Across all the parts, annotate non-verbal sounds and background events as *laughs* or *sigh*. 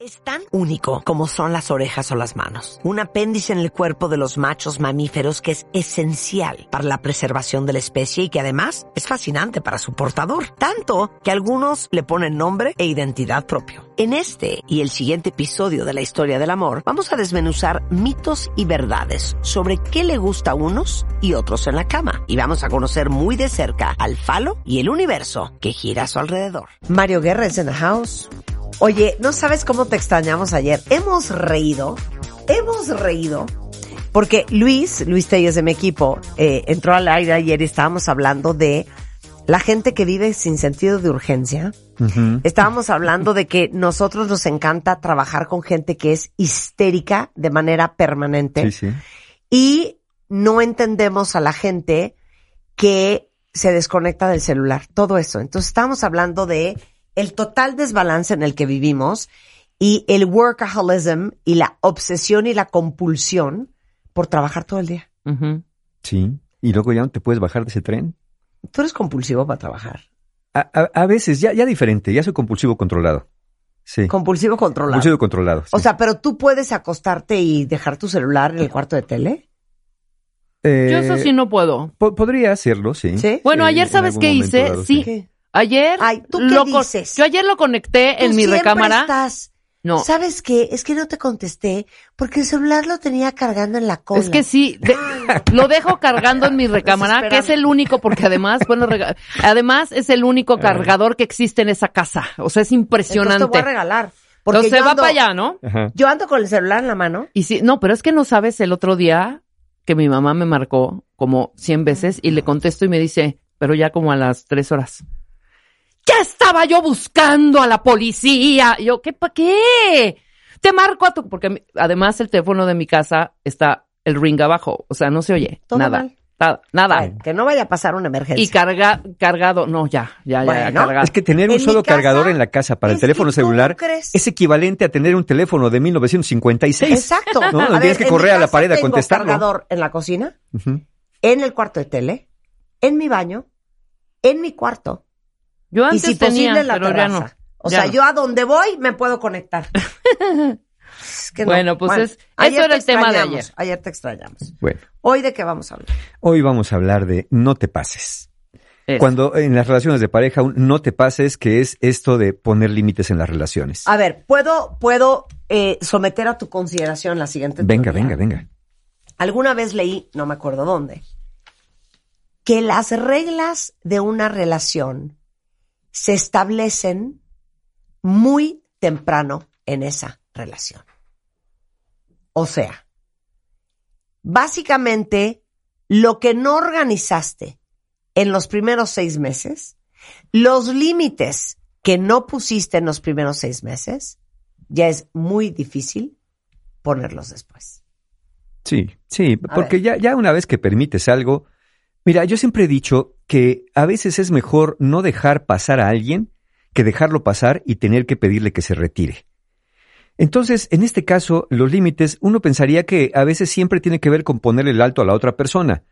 Es tan único como son las orejas o las manos. Un apéndice en el cuerpo de los machos mamíferos que es esencial para la preservación de la especie y que además es fascinante para su portador. Tanto que algunos le ponen nombre e identidad propio. En este y el siguiente episodio de la historia del amor vamos a desmenuzar mitos y verdades sobre qué le gusta a unos y otros en la cama. Y vamos a conocer muy de cerca al falo y el universo que gira a su alrededor. Mario Guerra es en the house. Oye, no sabes cómo te extrañamos ayer. Hemos reído, hemos reído, porque Luis, Luis Telles de mi equipo, eh, entró al aire ayer y estábamos hablando de la gente que vive sin sentido de urgencia. Estábamos hablando de que nosotros nos encanta trabajar con gente que es histérica de manera permanente. Sí, sí. Y no entendemos a la gente que se desconecta del celular. Todo eso. Entonces estábamos hablando de el total desbalance en el que vivimos y el workaholism y la obsesión y la compulsión por trabajar todo el día. Sí. Y luego ya no te puedes bajar de ese tren. Tú eres compulsivo para trabajar. A, a- a veces, ya, ya diferente, ya soy compulsivo controlado. Sí. Compulsivo controlado. Compulsivo controlado. sí. O sea, pero tú puedes acostarte y dejar tu celular en el cuarto de tele. Eh, Yo eso sí no puedo. po- podría hacerlo, sí. ¿Sí? Bueno, ayer sabes qué hice, dado, sí. ¿Qué? Ayer Ay, ¿tú qué lo dices? Yo ayer lo conecté en mi siempre recámara. estás- No, ¿Sabes qué? Es que no te contesté porque el celular lo tenía cargando en la cola. es que sí, de- *laughs* lo dejo cargando en mi recámara, que es el único, porque además, bueno, rega- además es el único cargador que existe en esa casa. O sea, es Entonces te voy impresionante. a regalar. Porque Entonces va para allá, ¿no? Ajá. Yo ando con el celular en la mano. Y sí, no, pero es que no sabes el otro día que mi mamá me marcó como 100 veces y le contesto y me dice, pero ya como a las tres horas. Ya estaba yo buscando a la policía. Y yo, ¿qué pa' qué? Te marco a tu, porque a además el teléfono de mi casa está el ring abajo, o sea, no se oye Todo nada, mal. nada, nada. Ay, que no vaya a pasar una emergencia. Y carga, cargado, no, ya, ya, ya, Bueno. cargado. Es que tener En un solo casa, cargador en la casa para el teléfono que, ¿cómo celular es equivalente a tener un teléfono de 1956. Exacto. ¿No? A Tienes que en correr a la pared a tengo contestarlo. cargador en la cocina, en el cuarto de tele, en mi baño, en mi cuarto Yo y antes si tenía, posible la pero ya terraza. no. O Ya sea, no. yo a donde voy me puedo conectar. *laughs* Es que no. Bueno, pues es- eso era el tema de ayer. Ayer te extrañamos. Bueno, Hoy de qué vamos a hablar. hoy vamos a hablar de no te pases. Eso. Cuando en las relaciones de pareja un no te pases, que es esto de poner límites en las relaciones. A ver, puedo, puedo eh, someter a tu consideración la siguiente. Venga, teoría? venga, venga. Alguna vez leí, no me acuerdo dónde, que las reglas de una relación se establecen muy temprano en esa relación. O sea, básicamente lo que no organizaste en los primeros seis meses, los límites que no pusiste en los primeros seis meses, ya es muy difícil ponerlos después. Sí, sí, A porque ya, ya una vez que permites algo, mira, yo siempre he dicho que a veces es mejor no dejar pasar a alguien que dejarlo pasar y tener que pedirle que se retire. Entonces, en este caso, los límites, uno pensaría que a veces siempre tiene que ver con ponerle el alto a la otra persona.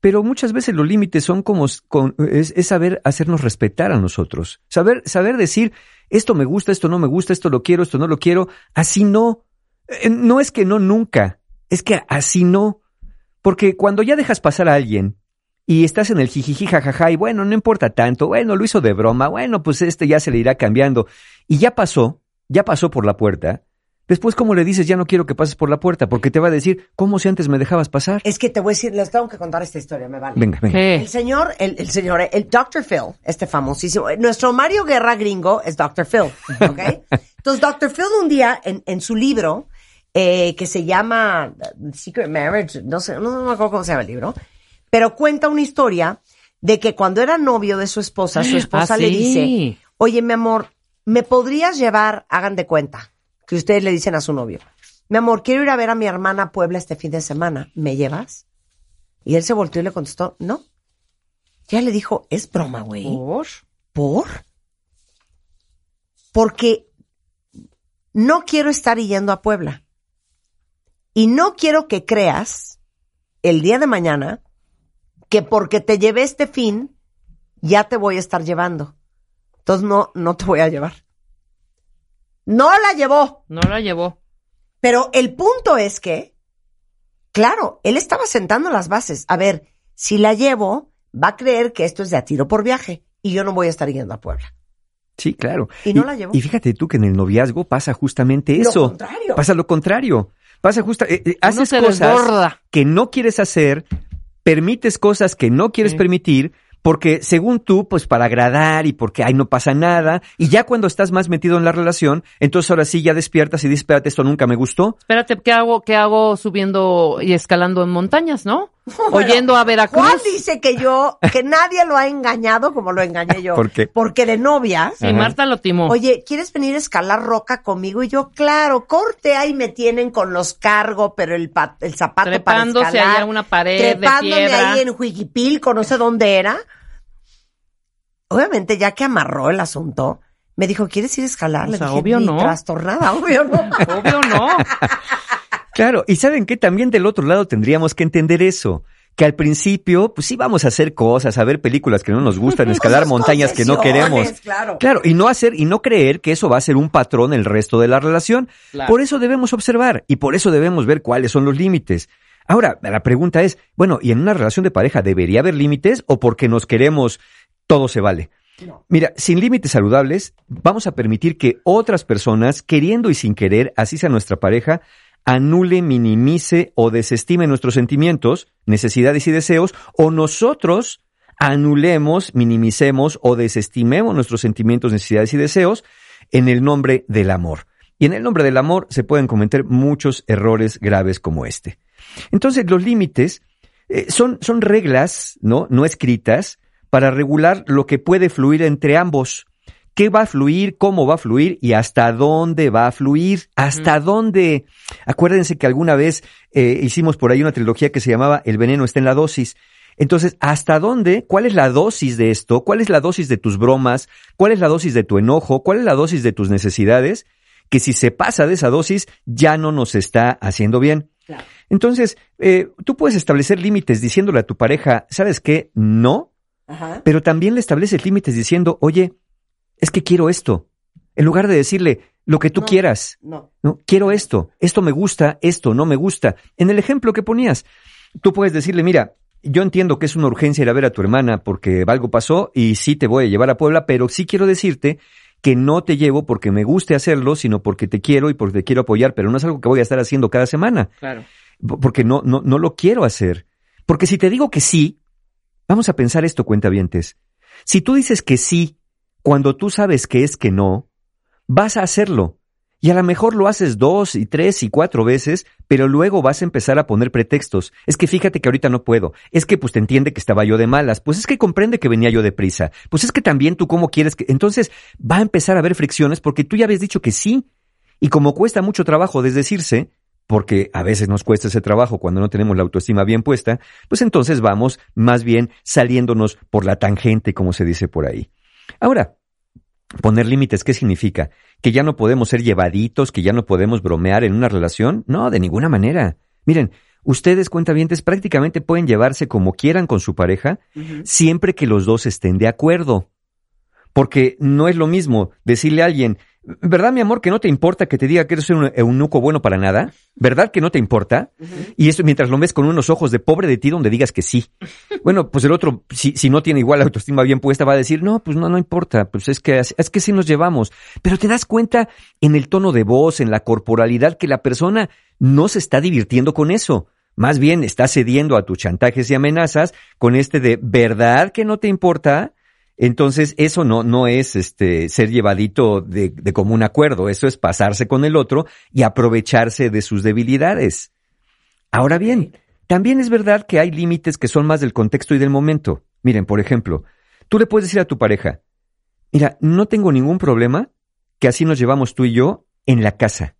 Pero muchas veces los límites son como es saber hacernos respetar a nosotros. Saber, saber decir, esto me gusta, esto no me gusta, esto lo quiero, esto no lo quiero. Así no. Eh, No es que no nunca, es que así no. Porque cuando ya dejas pasar a alguien y estás en el jijiji jajaja y bueno, no importa tanto, bueno, lo hizo de broma, bueno, pues este ya se le irá cambiando y ya pasó, ya pasó por la puerta. Después, ¿cómo le dices, ya no quiero que pases por la puerta? Porque te va a decir, ¿cómo si antes me dejabas pasar? Es que te voy a decir, les tengo que contar esta historia, me vale. Venga, venga. El señor, el, el señor, el Dr. Phil, este famosísimo, eh, nuestro Mario Guerra gringo es Dr. Phil, ¿ok? *laughs* Entonces, Dr. Phil un día, en, en su libro, eh, que se llama uh, Secret Marriage, no sé, no, no me acuerdo cómo se llama el libro, pero cuenta una historia de que cuando era novio de su esposa, su *gasps* esposa Ah, le sí. dice, oye, mi amor, ¿me podrías llevar, hagan de cuenta, que ustedes le dicen a su novio, mi amor, quiero ir a ver a mi hermana a Puebla este fin de semana, ¿me llevas? Y él se volteó y le contestó, no. Ya le dijo, es broma, güey. ¿Por? ¿Por? Porque no quiero estar yendo a Puebla. Y no quiero que creas el día de mañana que porque te llevé este fin, ya te voy a estar llevando. Entonces no, no te voy a llevar. No la llevó. No la llevó. Pero el punto es que, claro, él estaba sentando las bases. A ver, si la llevo, va a creer que esto es de a tiro por viaje y yo no voy a estar yendo a Puebla. Sí, claro. Y no la llevó. Y fíjate tú que en el noviazgo pasa justamente Lo eso. contrario. Pasa lo contrario. Pasa justo, eh, eh, haces cosas desborda. que no quieres hacer, permites cosas que no quieres Sí. permitir, porque según tú, pues para agradar y porque ay no pasa nada, y ya cuando estás más metido en la relación, entonces ahora sí ya despiertas y dices, espérate, esto nunca me gustó. Espérate, ¿qué hago, qué hago subiendo y escalando en montañas, no? Oyendo a Veracruz. Juan dice que yo, que nadie lo ha engañado como lo engañé yo. ¿Por qué? Porque de novias, Sí, Ajá. Marta lo timó. oye, ¿quieres venir a escalar roca conmigo? Y yo, claro, corte ahí me tienen con los cargo, pero el, pa- el zapato Trepándose para escalar. allá a una pared de trepándome piedra. ahí en Huiquipilco, no sé dónde era. Obviamente, ya que amarró el asunto, me dijo, ¿quieres ir a escalar? O Le dije, obvio "Ni no". trastornada, obvio no. *laughs* Obvio no. *laughs* Claro, y saben que también del otro lado tendríamos que entender eso. Que al principio, pues sí vamos a hacer cosas, a ver películas que no nos gustan, escalar montañas que no queremos. Claro. Claro, y no hacer y no creer que eso va a ser un patrón el resto de la relación. Claro. Por eso debemos observar y por eso debemos ver cuáles son los límites. Ahora, la pregunta es, bueno, ¿y en una relación de pareja debería haber límites o porque nos queremos todo se vale? Mira, sin límites saludables, vamos a permitir que otras personas, queriendo y sin querer, así sea nuestra pareja, anule, minimice o desestime nuestros sentimientos, necesidades y deseos, o nosotros anulemos, minimicemos o desestimemos nuestros sentimientos, necesidades y deseos en el nombre del amor. Y en el nombre del amor se pueden cometer muchos errores graves como este. Entonces, los límites eh, son, son reglas, ¿no? No escritas para regular lo que puede fluir entre ambos. ¿Qué va a fluir? ¿Cómo va a fluir? ¿Y hasta dónde va a fluir? ¿Hasta dónde? Acuérdense que alguna vez eh, hicimos por ahí una trilogía que se llamaba El veneno está en la dosis. Entonces, ¿hasta dónde? ¿Cuál es la dosis de esto? ¿Cuál es la dosis de tus bromas? ¿Cuál es la dosis de tu enojo? ¿Cuál es la dosis de tus necesidades? Que si se pasa de esa dosis, ya no nos está haciendo bien. Claro. Entonces, eh, tú puedes establecer límites diciéndole a tu pareja, ¿sabes qué? No, Ajá. pero también le estableces límites diciendo, oye, es que quiero esto. En lugar de decirle lo que tú No. quieras, No. no, quiero esto, esto me gusta, esto no me gusta. En el ejemplo que ponías, tú puedes decirle, mira, yo entiendo que es una urgencia ir a ver a tu hermana porque algo pasó y sí te voy a llevar a Puebla, pero sí quiero decirte que no te llevo porque me guste hacerlo, sino porque te quiero y porque te quiero apoyar, pero no es algo que voy a estar haciendo cada semana Claro. porque no, no, no lo quiero hacer. Porque si te digo que sí, vamos a pensar esto, cuentavientes. Si tú dices que sí cuando tú sabes que es que no, vas a hacerlo. Y a lo mejor lo haces dos y tres y cuatro veces, pero luego vas a empezar a poner pretextos. Es que fíjate que ahorita no puedo. Es que pues te entiende que estaba yo de malas. Pues es que comprende que venía yo deprisa. Pues es que también tú cómo quieres que... Entonces va a empezar a haber fricciones porque tú ya habías dicho que sí. Y como cuesta mucho trabajo desdecirse, porque a veces nos cuesta ese trabajo cuando no tenemos la autoestima bien puesta, pues entonces vamos más bien saliéndonos por la tangente, como se dice por ahí. Ahora, poner límites, ¿qué significa? ¿Que ya no podemos ser llevaditos, que ya no podemos bromear en una relación? No, de ninguna manera. Miren, ustedes, cuentavientes, prácticamente pueden llevarse como quieran con su pareja, siempre que los dos estén de acuerdo. Porque no es lo mismo decirle a alguien, ¿verdad, mi amor, que no te importa que te diga que eres un eunuco bueno para nada? ¿Verdad que no te importa? Y eso mientras lo ves con unos ojos de pobre de ti donde digas que sí. *laughs* Bueno, pues el otro, si, si no tiene igual la autoestima bien puesta, va a decir, no, pues no, no importa, pues es que, es que sí nos llevamos. Pero te das cuenta en el tono de voz, en la corporalidad, que la persona no se está divirtiendo con eso. Más bien está cediendo a tus chantajes y amenazas con este de, ¿verdad que no te importa? Entonces, eso no, no es este ser llevadito de, de común acuerdo, eso es pasarse con el otro y aprovecharse de sus debilidades. Ahora bien, también es verdad que hay límites que son más del contexto y del momento. Miren, por ejemplo, tú le puedes decir a tu pareja, mira, no tengo ningún problema que así nos llevamos tú y yo en la casa.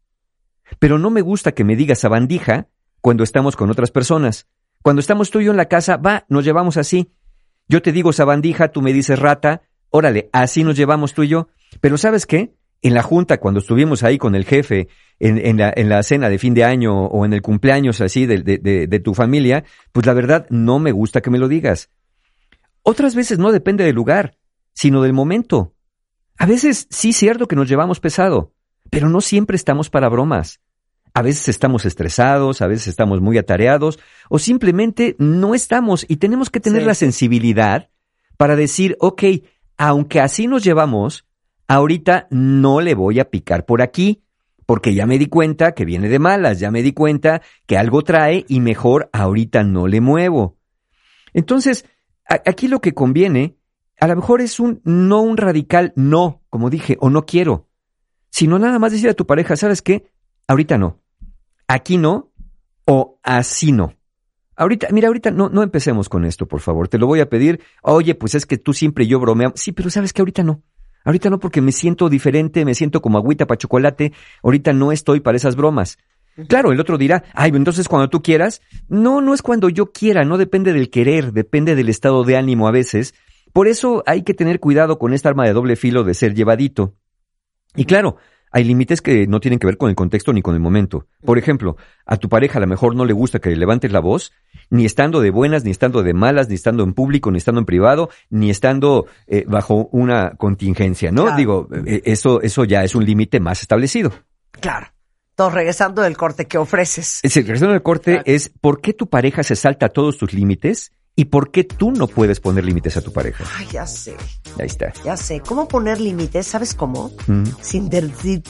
Pero no me gusta que me digas sabandija cuando estamos con otras personas. Cuando estamos tú y yo en la casa, va, nos llevamos así. Yo te digo sabandija, tú me dices rata, órale, así nos llevamos tú y yo. Pero ¿sabes qué? En la junta, cuando estuvimos ahí con el jefe, en, la, en la cena de fin de año o en el cumpleaños así de, de tu familia, pues la verdad no me gusta que me lo digas. Otras veces no depende del lugar, sino del momento. A veces sí es cierto que nos llevamos pesado, pero no siempre estamos para bromas. A veces estamos estresados, a veces estamos muy atareados o simplemente no estamos y tenemos que tener Sí. la sensibilidad para decir, ok, aunque así nos llevamos, ahorita no le voy a picar por aquí, porque ya me di cuenta que viene de malas, ya me di cuenta que algo trae y mejor ahorita no le muevo. Entonces, aquí lo que conviene, a lo mejor es un no un radical no, como dije, o no quiero, sino nada más decir a tu pareja, ¿sabes qué? Ahorita no. Aquí no o así no. Ahorita, mira, ahorita no, no empecemos con esto, por favor. Te lo voy a pedir. Oye, pues es que tú siempre y yo bromeamos. Sí, pero sabes que ahorita no. Ahorita no porque me siento diferente, me siento como agüita para chocolate. Ahorita no estoy para esas bromas. Claro, el otro dirá, ay, entonces cuando tú quieras. No, no es cuando yo quiera, no depende del querer, depende del estado de ánimo a veces. Por eso hay que tener cuidado con esta arma de doble filo de ser llevadito. Y claro, hay límites que no tienen que ver con el contexto ni con el momento. Por ejemplo, a tu pareja a lo mejor no le gusta que le levantes la voz, ni estando de buenas, ni estando de malas, ni estando en público, ni estando en privado, ni estando eh, bajo una contingencia, ¿no? Claro. Digo, eh, eso, eso ya es un límite más establecido. Claro. Entonces, regresando del corte, ¿qué ofreces? Es el regreso del corte es por qué tu pareja se salta todos tus límites y por qué tú no puedes poner límites a tu pareja. Ay, ya sé, Ahí está. ya sé. ¿Cómo poner límites? ¿Sabes cómo? Mm. Sin, *laughs*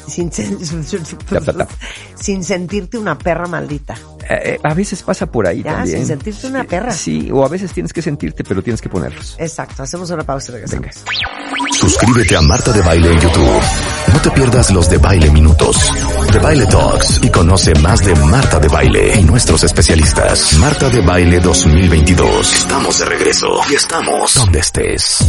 sin, sentirte una perra maldita. Eh, eh, a veces pasa por ahí Ya, también. sin sentirte una perra. Sí, o a veces tienes que sentirte, pero tienes que ponerlos. Exacto. Hacemos una pausa y regresamos. Suscríbete a Marta de Baile en YouTube. No te pierdas los de Baile Minutos, de Baile Talks y conoce más de Marta de Baile y nuestros especialistas. Marta de Baile 2022. Estamos de regreso y estamos donde estés.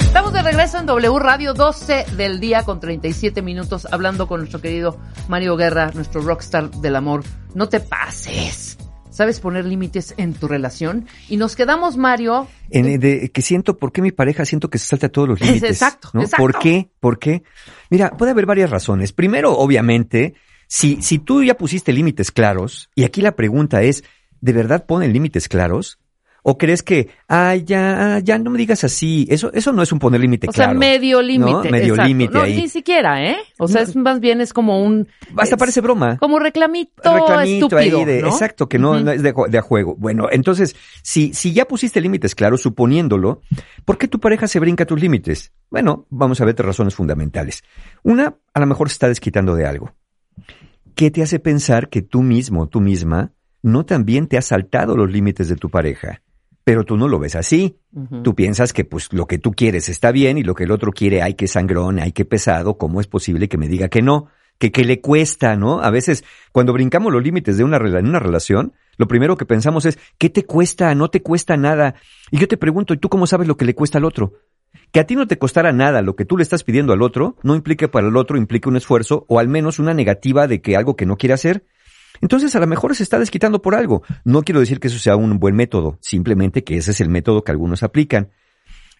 Estamos de regreso en W Radio 12 del día con 37 minutos hablando con nuestro querido Mario Guerra, nuestro rockstar del amor. No te pases. ¿Sabes poner límites en tu relación? Y nos quedamos, Mario. En el de que siento, ¿por qué mi pareja siento que se salta todos los *laughs* Es límites? exacto, ¿no? exacto. ¿Por qué? ¿Por qué? Mira, puede haber varias razones. Primero, obviamente, si, si tú ya pusiste límites claros, y aquí la pregunta es, ¿de verdad ponen límites claros? ¿O crees que, ay, ya, ya no me digas así? Eso, eso no es un poner límite O claro. sea, medio límite. Medio exacto. límite no, ahí. Ni siquiera, ¿eh? O sea, es más bien es como un... Hasta es parece broma. Como reclamito, reclamito estúpido, ahí de, ¿no? exacto, que no, no es de, a juego. Bueno, entonces, si, si ya pusiste límites claros, suponiéndolo, ¿por qué tu pareja se brinca tus límites? Bueno, vamos a ver tres razones fundamentales. Una, a lo mejor se está desquitando de algo. ¿Qué te hace pensar que tú mismo, tú misma, no también te has saltado los límites de tu pareja? Pero tú no lo ves así. Tú piensas que pues lo que tú quieres está bien y lo que el otro quiere, ay, que sangrón, ay, que pesado, ¿cómo es posible que me diga que no? Que, que le cuesta, ¿no? A veces, cuando brincamos los límites de una, en una relación, lo primero que pensamos es, ¿qué te cuesta? No te cuesta nada. Y yo te pregunto, ¿y tú cómo sabes lo que le cuesta al otro? Que a ti no te costara nada lo que tú le estás pidiendo al otro, no implica para el otro, implica un esfuerzo o al menos una negativa de que algo que no quiere hacer. Entonces a lo mejor se está desquitando por algo. No quiero decir que eso sea un buen método, simplemente que ese es el método que algunos aplican.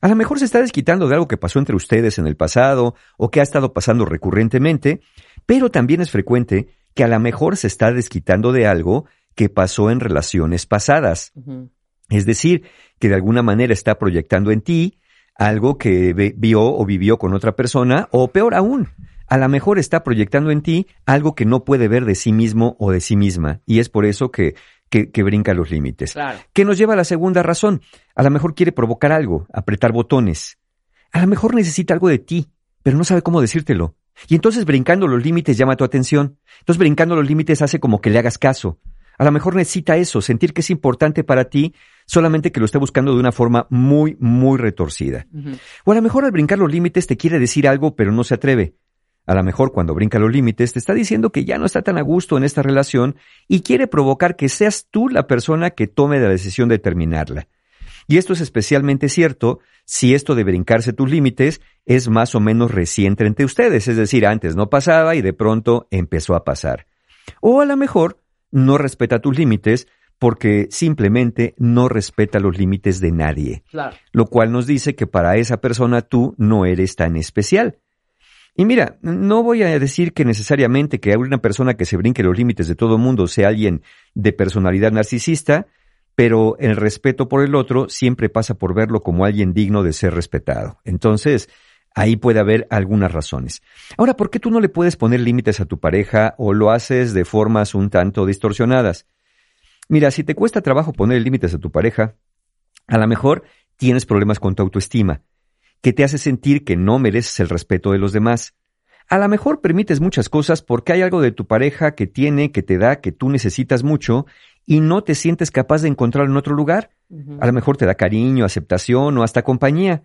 A lo mejor se está desquitando de algo que pasó entre ustedes en el pasado o que ha estado pasando recurrentemente, pero también es frecuente que a lo mejor se está desquitando de algo que pasó en relaciones pasadas. Es decir, que de alguna manera está proyectando en ti algo que vio o vivió con otra persona, o peor aún, a lo mejor está proyectando en ti algo que no puede ver de sí mismo o de sí misma, y es por eso que, que, que brinca los límites. Claro. Que nos lleva a la segunda razón. A lo mejor quiere provocar algo, apretar botones. A lo mejor necesita algo de ti, pero no sabe cómo decírtelo. Y entonces brincando los límites llama tu atención. Entonces brincando los límites hace como que le hagas caso. A lo mejor necesita eso, sentir que es importante para ti, solamente que lo esté buscando de una forma muy, muy retorcida. O a lo mejor al brincar los límites te quiere decir algo, pero no se atreve. A lo mejor cuando brinca los límites te está diciendo que ya no está tan a gusto en esta relación y quiere provocar que seas tú la persona que tome la decisión de terminarla. Y esto es especialmente cierto si esto de brincarse tus límites es más o menos reciente entre ustedes, es decir, antes no pasaba y de pronto empezó a pasar. O a lo mejor no respeta tus límites porque simplemente no respeta los límites de nadie Claro. lo cual nos dice que para esa persona tú no eres tan especial. Y mira, no voy a decir que necesariamente que una persona que se brinque los límites de todo mundo sea alguien de personalidad narcisista, pero el respeto por el otro siempre pasa por verlo como alguien digno de ser respetado. Entonces, ahí puede haber algunas razones. Ahora, ¿por qué tú no le puedes poner límites a tu pareja o lo haces de formas un tanto distorsionadas? Mira, si te cuesta trabajo poner límites a tu pareja, a lo mejor tienes problemas con tu autoestima, que te hace sentir que no mereces el respeto de los demás. A lo mejor permites muchas cosas porque hay algo de tu pareja que tiene, que te da, que tú necesitas mucho y no te sientes capaz de encontrarlo en otro lugar. A lo mejor te da cariño, aceptación o hasta compañía.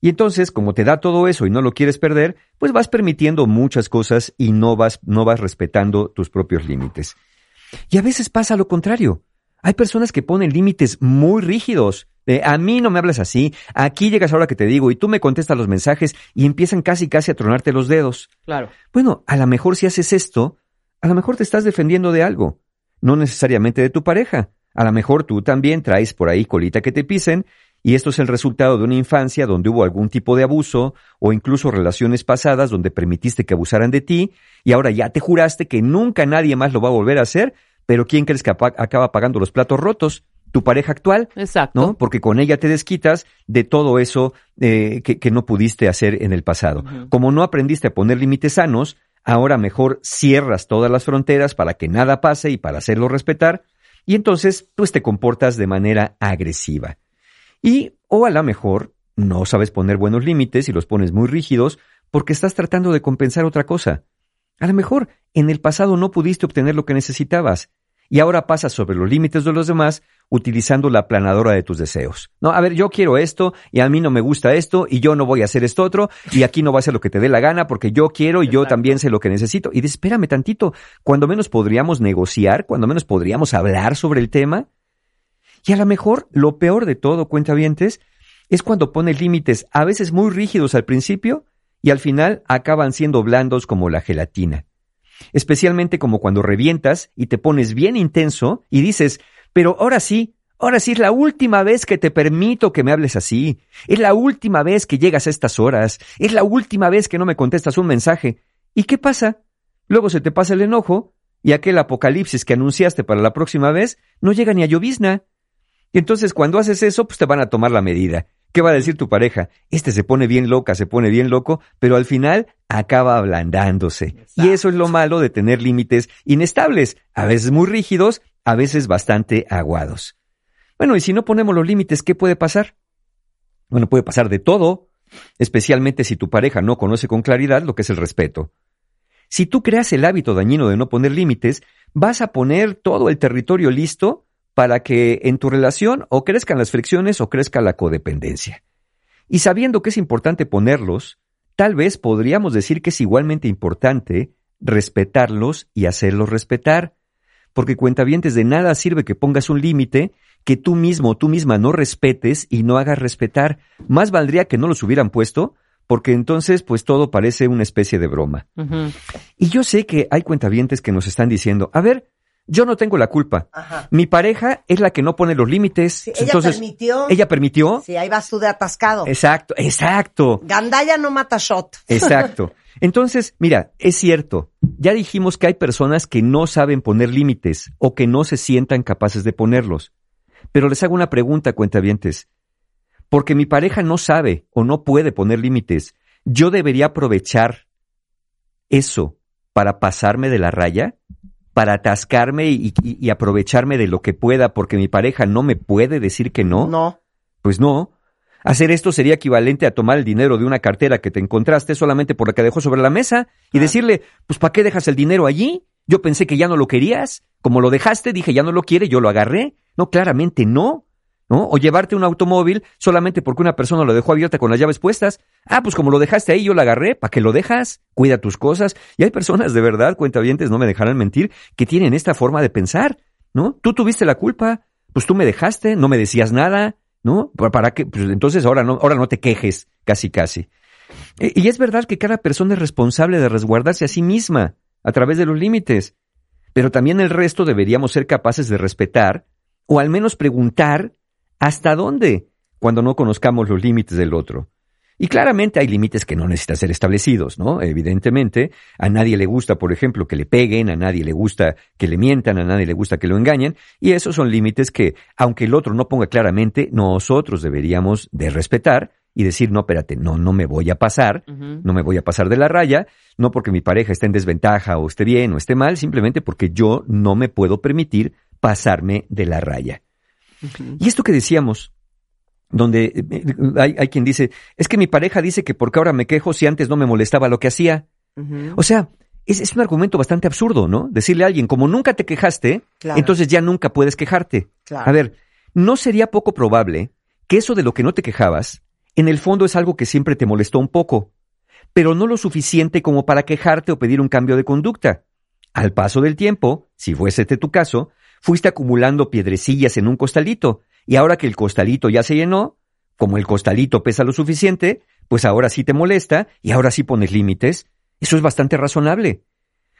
Y entonces, como te da todo eso y no lo quieres perder, pues vas permitiendo muchas cosas y no vas, no vas respetando tus propios límites. Y a veces pasa lo contrario. Hay personas que ponen límites muy rígidos. A mí no me hablas así, aquí llegas ahora que te digo y tú me contestas los mensajes y empiezan casi casi a tronarte los dedos. Claro. Bueno, a lo mejor si haces esto, a lo mejor te estás defendiendo de algo, no necesariamente de tu pareja. A lo mejor tú también traes por ahí colita que te pisen y esto es el resultado de una infancia donde hubo algún tipo de abuso o incluso relaciones pasadas donde permitiste que abusaran de ti y ahora ya te juraste que nunca nadie más lo va a volver a hacer pero ¿quién crees que acaba pagando los platos rotos? Tu pareja actual. Exacto. ¿No? Porque con ella te desquitas de todo eso eh, que, no pudiste hacer en el pasado. Como no aprendiste a poner límites sanos, ahora mejor cierras todas las fronteras para que nada pase y para hacerlo respetar, y entonces pues te comportas de manera agresiva. Y, o a lo mejor, no sabes poner buenos límites y los pones muy rígidos porque estás tratando de compensar otra cosa. A lo mejor en el pasado no pudiste obtener lo que necesitabas y ahora pasas sobre los límites de los demás utilizando la planadora de tus deseos. No, a ver, yo quiero esto y a mí no me gusta esto y yo no voy a hacer esto otro y aquí no va a ser lo que te dé la gana porque yo quiero y yo también sé lo que necesito. Y espérame tantito, cuando menos podríamos negociar, cuando menos podríamos hablar sobre el tema. Y a lo mejor lo peor de todo, cuentavientes, es cuando pone límites a veces muy rígidos al principio y al final acaban siendo blandos como la gelatina especialmente como cuando revientas y te pones bien intenso y dices, pero ahora sí, ahora sí es la última vez que te permito que me hables así, es la última vez que llegas a estas horas, es la última vez que no me contestas un mensaje. ¿Y qué pasa? Luego se te pasa el enojo y aquel apocalipsis que anunciaste para la próxima vez no llega ni a llovizna. Y entonces cuando haces eso, pues te van a tomar la medida. ¿Qué va a decir tu pareja? Este se pone bien loca, se pone bien loco, pero al final acaba ablandándose. Y eso es lo malo de tener límites inestables, a veces muy rígidos, a veces bastante aguados. Bueno, y si no ponemos los límites, ¿qué puede pasar? Bueno, puede pasar de todo, especialmente si tu pareja no conoce con claridad lo que es el respeto. Si tú creas el hábito dañino de no poner límites, vas a poner todo el territorio listo para que en tu relación o crezcan las fricciones o crezca la codependencia. Y sabiendo que es importante ponerlos, tal vez podríamos decir que es igualmente importante respetarlos y hacerlos respetar, porque cuentavientes de nada sirve que pongas un límite que tú mismo o tú misma no respetes y no hagas respetar. Más valdría que no los hubieran puesto, porque entonces pues todo parece una especie de broma. Y yo sé que hay cuentavientes que nos están diciendo, a ver, yo no tengo la culpa. Mi pareja es la que no pone los límites. ella permitió. Ella permitió. Sí, ahí vas tú de atascado. Exacto, exacto. Gandaya no mata shot. Exacto. *laughs* Entonces, mira, es cierto. Ya dijimos que hay personas que no saben poner límites o que no se sientan capaces de ponerlos. Pero les hago una pregunta, cuentavientes. Porque mi pareja no sabe o no puede poner límites, ¿yo debería aprovechar eso para pasarme de la raya? para atascarme y, aprovecharme de lo que pueda porque mi pareja no me puede decir que no? No. Pues no. Hacer esto sería equivalente a tomar el dinero de una cartera que te encontraste solamente por la que dejó sobre la mesa y ah. decirle, pues ¿para qué dejas el dinero allí? Yo pensé que ya no lo querías. Como lo dejaste, dije, ya no lo quiere, yo lo agarré. No, claramente no. ¿no? O llevarte un automóvil solamente porque una persona lo dejó abierta con las llaves puestas. Ah, pues como lo dejaste ahí, yo lo agarré, ¿para qué lo dejas? Cuida tus cosas. Y hay personas de verdad, cuentavientes, no me dejarán mentir, que tienen esta forma de pensar, ¿no? Tú tuviste la culpa, pues tú me dejaste, no me decías nada, ¿no? ¿Para qué? Pues entonces ahora no, ahora no te quejes, casi casi. E, y es verdad que cada persona es responsable de resguardarse a sí misma a través de los límites, pero también el resto deberíamos ser capaces de respetar o al menos preguntar ¿Hasta dónde? Cuando no conozcamos los límites del otro. Y claramente hay límites que no necesitan ser establecidos, ¿no? Evidentemente, a nadie le gusta, por ejemplo, que le peguen, a nadie le gusta que le mientan, a nadie le gusta que lo engañen, y esos son límites que, aunque el otro no ponga claramente, nosotros deberíamos de respetar y decir, no, espérate, no, no me voy a pasar, no me voy a pasar de la raya, no porque mi pareja esté en desventaja o esté bien o esté mal, simplemente porque yo no me puedo permitir pasarme de la raya. Y esto que decíamos, donde eh, hay, hay quien dice, es que mi pareja dice que porque ahora me quejo si antes no me molestaba lo que hacía. O sea, es, es un argumento bastante absurdo, ¿no? Decirle a alguien, como nunca te quejaste, Claro. entonces ya nunca puedes quejarte. Claro. A ver, ¿no sería poco probable que eso de lo que no te quejabas, en el fondo es algo que siempre te molestó un poco, pero no lo suficiente como para quejarte o pedir un cambio de conducta? Al paso del tiempo, si fuese este tu caso, fuiste acumulando piedrecillas en un costalito, y ahora que el costalito ya se llenó, como el costalito pesa lo suficiente, pues ahora sí te molesta y ahora sí pones límites. Eso es bastante razonable.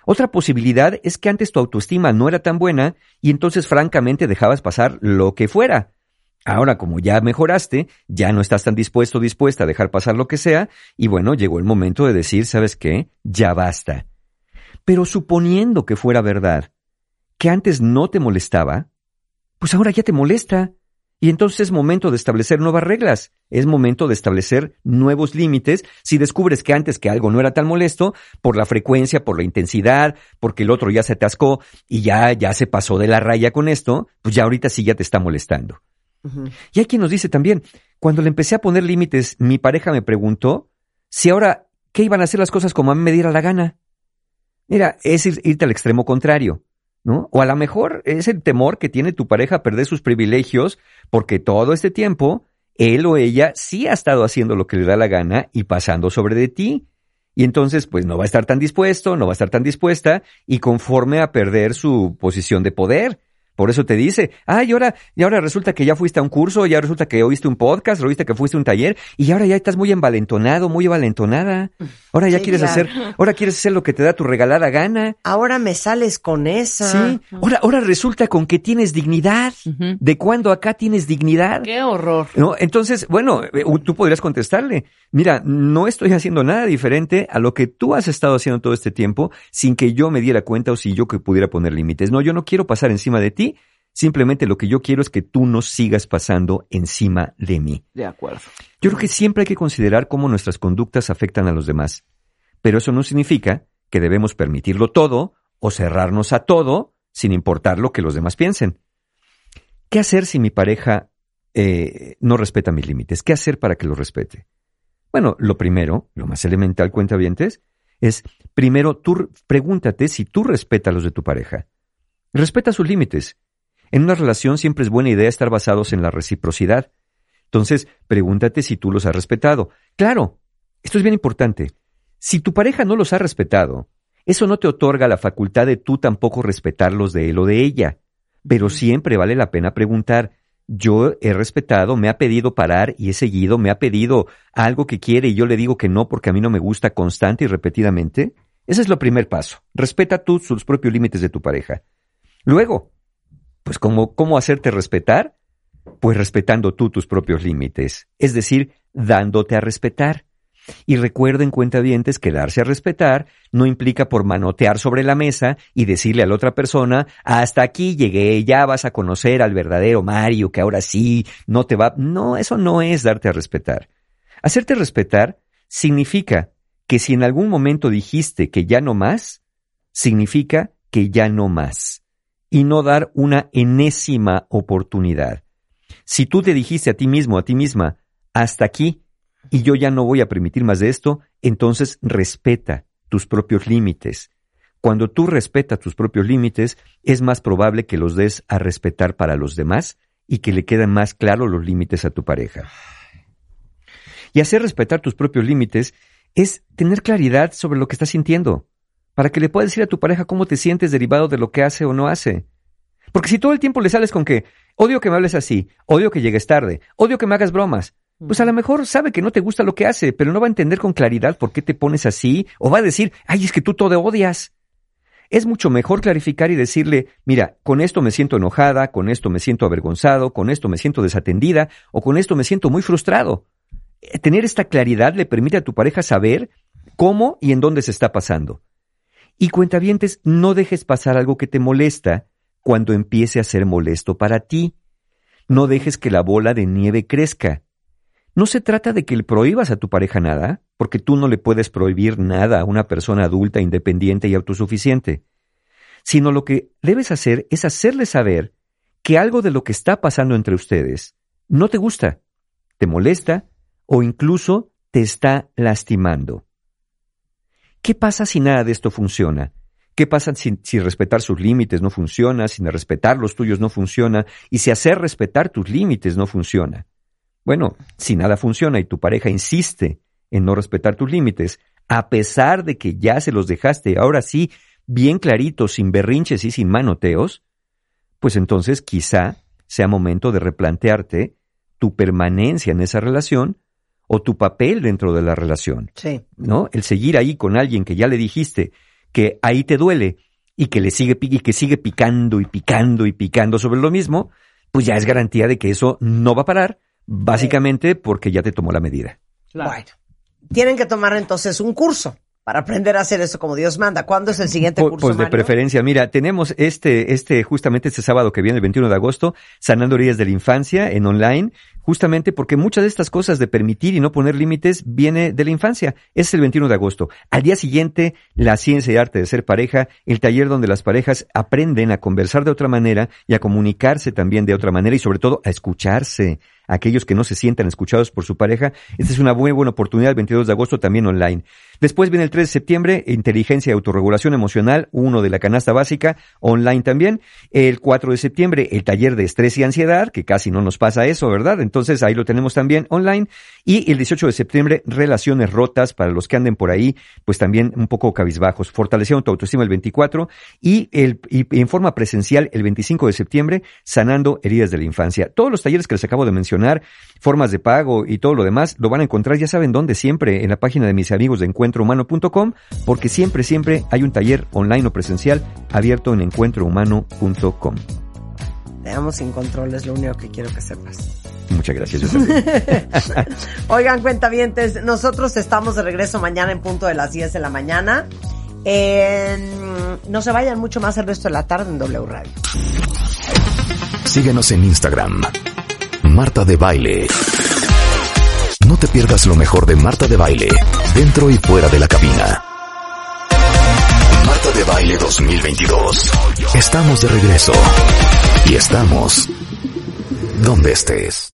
Otra posibilidad es que antes tu autoestima no era tan buena y entonces francamente dejabas pasar lo que fuera. Ahora como ya mejoraste, ya no estás tan dispuesto o dispuesta a dejar pasar lo que sea y bueno, llegó el momento de decir, ¿sabes qué? Ya basta. Pero suponiendo que fuera verdad, que antes no te molestaba, pues ahora ya te molesta. Y entonces es momento de establecer nuevas reglas, es momento de establecer nuevos límites si descubres que antes que algo no era tan molesto, por la frecuencia, por la intensidad, porque el otro ya se atascó y ya, ya se pasó de la raya con esto, pues ya ahorita sí ya te está molestando. Y hay quien nos dice también, cuando le empecé a poner límites, mi pareja me preguntó si ahora, ¿qué iban a hacer las cosas como a mí me diera la gana? Mira, es ir- irte al extremo contrario, ¿no? O a lo mejor es el temor que tiene tu pareja a perder sus privilegios porque todo este tiempo él o ella sí ha estado haciendo lo que le da la gana y pasando sobre de ti. Y entonces, pues no va a estar tan dispuesto, no va a estar tan dispuesta y conforme a perder su posición de poder. Por eso te dice, ah, y ahora, y ahora resulta que ya fuiste a un curso, ya resulta que oíste un podcast, oíste que fuiste a un taller, y ahora ya estás muy envalentonado, muy envalentonada. Ahora ya Sí, quieres claro. hacer, ahora quieres hacer lo que te da tu regalada gana. Ahora me sales con esa. Sí. Ahora, ahora resulta con que tienes dignidad. ¿De cuándo acá tienes dignidad? Qué horror. ¿No? Entonces, bueno, eh, tú podrías contestarle, mira, no estoy haciendo nada diferente a lo que tú has estado haciendo todo este tiempo sin que yo me diera cuenta o si yo que pudiera poner límites. No, yo no quiero pasar encima de ti, simplemente lo que yo quiero es que tú no sigas pasando encima de mí. De acuerdo. Yo creo que siempre hay que considerar cómo nuestras conductas afectan a los demás, pero eso no significa que debemos permitirlo todo o cerrarnos a todo sin importar lo que los demás piensen. ¿Qué hacer si mi pareja eh, no respeta mis límites? ¿Qué hacer para que los respete? Bueno, lo primero, lo más elemental, cuentavientes, es primero tú pregúntate si tú respetas los de tu pareja. Respeta sus límites. En una relación siempre es buena idea estar basados en la reciprocidad. Entonces, pregúntate si tú los has respetado. Claro, esto es bien importante. Si tu pareja no los ha respetado, eso no te otorga la facultad de tú tampoco respetarlos de él o de ella. Pero siempre vale la pena preguntar, yo he respetado, me ha pedido parar y he seguido, me ha pedido algo que quiere y yo le digo que no porque a mí no me gusta constante y repetidamente. Ese es lo primer paso. Respeta tú sus propios límites de tu pareja. Luego, pues ¿cómo, cómo hacerte respetar? Pues respetando tú tus propios límites, es decir, dándote a respetar. Y recuerden, cuentavientes, que darse a respetar no implica por manotear sobre la mesa y decirle a la otra persona, hasta aquí llegué, ya vas a conocer al verdadero Mario, que ahora sí, no te va. No, eso no es darte a respetar. Hacerte respetar significa que si en algún momento dijiste que ya no más, significa que ya no más. Y no dar una enésima oportunidad. Si tú te dijiste a ti mismo, a ti misma, hasta aquí, y yo ya no voy a permitir más de esto, entonces respeta tus propios límites. Cuando tú respetas tus propios límites, es más probable que los des a respetar para los demás y que le queden más claros los límites a tu pareja. Y hacer respetar tus propios límites es tener claridad sobre lo que estás sintiendo, para que le puedas decir a tu pareja cómo te sientes derivado de lo que hace o no hace. Porque si todo el tiempo le sales con que odio que me hables así, odio que llegues tarde, odio que me hagas bromas, pues a lo mejor sabe que no te gusta lo que hace, pero no va a entender con claridad por qué te pones así, o va a decir, ay, es que tú todo odias. Es mucho mejor clarificar y decirle, mira, con esto me siento enojada, con esto me siento avergonzado, con esto me siento desatendida, o con esto me siento muy frustrado. Eh, Tener esta claridad le permite a tu pareja saber cómo y en dónde se está pasando. Y cuentavientes, no dejes pasar algo que te molesta cuando empiece a ser molesto para ti. No dejes que la bola de nieve crezca. no se trata de que le prohíbas a tu pareja nada, porque tú no le puedes prohibir nada a una persona adulta, independiente y autosuficiente, sino lo que debes hacer es hacerle saber que algo de lo que está pasando entre ustedes no te gusta, te molesta o incluso te está lastimando. ¿Qué pasa si nada de esto funciona? ¿Qué pasa si, respetar sus límites no funciona, si respetar los tuyos no funciona y si hacer respetar tus límites no funciona? Bueno, si nada funciona y tu pareja insiste en no respetar tus límites, a pesar de que ya se los dejaste, ahora sí, bien claritos, sin berrinches y sin manoteos, pues entonces quizá sea momento de replantearte tu permanencia en esa relación o tu papel dentro de la relación. Sí. ¿No? El seguir ahí con alguien que ya le dijiste que ahí te duele y que le sigue y que sigue picando y picando y picando sobre lo mismo, pues ya es garantía de que eso no va a parar, básicamente porque ya te tomó la medida. Bueno, tienen que tomar entonces un curso para aprender a hacer eso como Dios manda. ¿Cuándo es el siguiente curso? Pues de preferencia, mira, tenemos este, este, justamente este sábado que viene, el 21 de agosto, Sanando Heridas de la Infancia en online, justamente porque muchas de estas cosas de permitir y no poner límites viene de la infancia. Es el 21 de agosto. Al día siguiente, la ciencia y arte de ser pareja, el taller donde las parejas aprenden a conversar de otra manera y a comunicarse también de otra manera y sobre todo a escucharse aquellos que no se sientan escuchados por su pareja. Esta es una muy buena oportunidad el 22 de agosto también online. Después viene el 3 de septiembre, inteligencia y autorregulación emocional, uno de la canasta básica, online también. El 4 de septiembre, el taller de estrés y ansiedad, que casi no nos pasa eso, ¿verdad? Entonces ahí lo tenemos también online. Y el 18 de septiembre, relaciones rotas para los que anden por ahí, pues también un poco cabizbajos. Fortaleciendo tu autoestima el 24 y, el, y en forma presencial el 25 de septiembre, sanando heridas de la infancia. Todos los talleres que les acabo de mencionar formas de pago y todo lo demás, lo van a encontrar, ya saben dónde, siempre en la página de mis amigos de encuentrohumano.com, porque siempre, siempre hay un taller online o presencial abierto en encuentrohumano.com. Veamos sin control, es lo único que quiero que sepas. Muchas gracias. *laughs* Oigan, cuentavientes, nosotros estamos de regreso mañana en punto de las 10 de la mañana. no se vayan mucho más el resto de la tarde en W Radio. Síguenos en Instagram Marta de Baile. No te pierdas lo mejor de Marta de Baile, dentro y fuera de la cabina. Marta de Baile 2022. Estamos de regreso. Y estamos donde estés.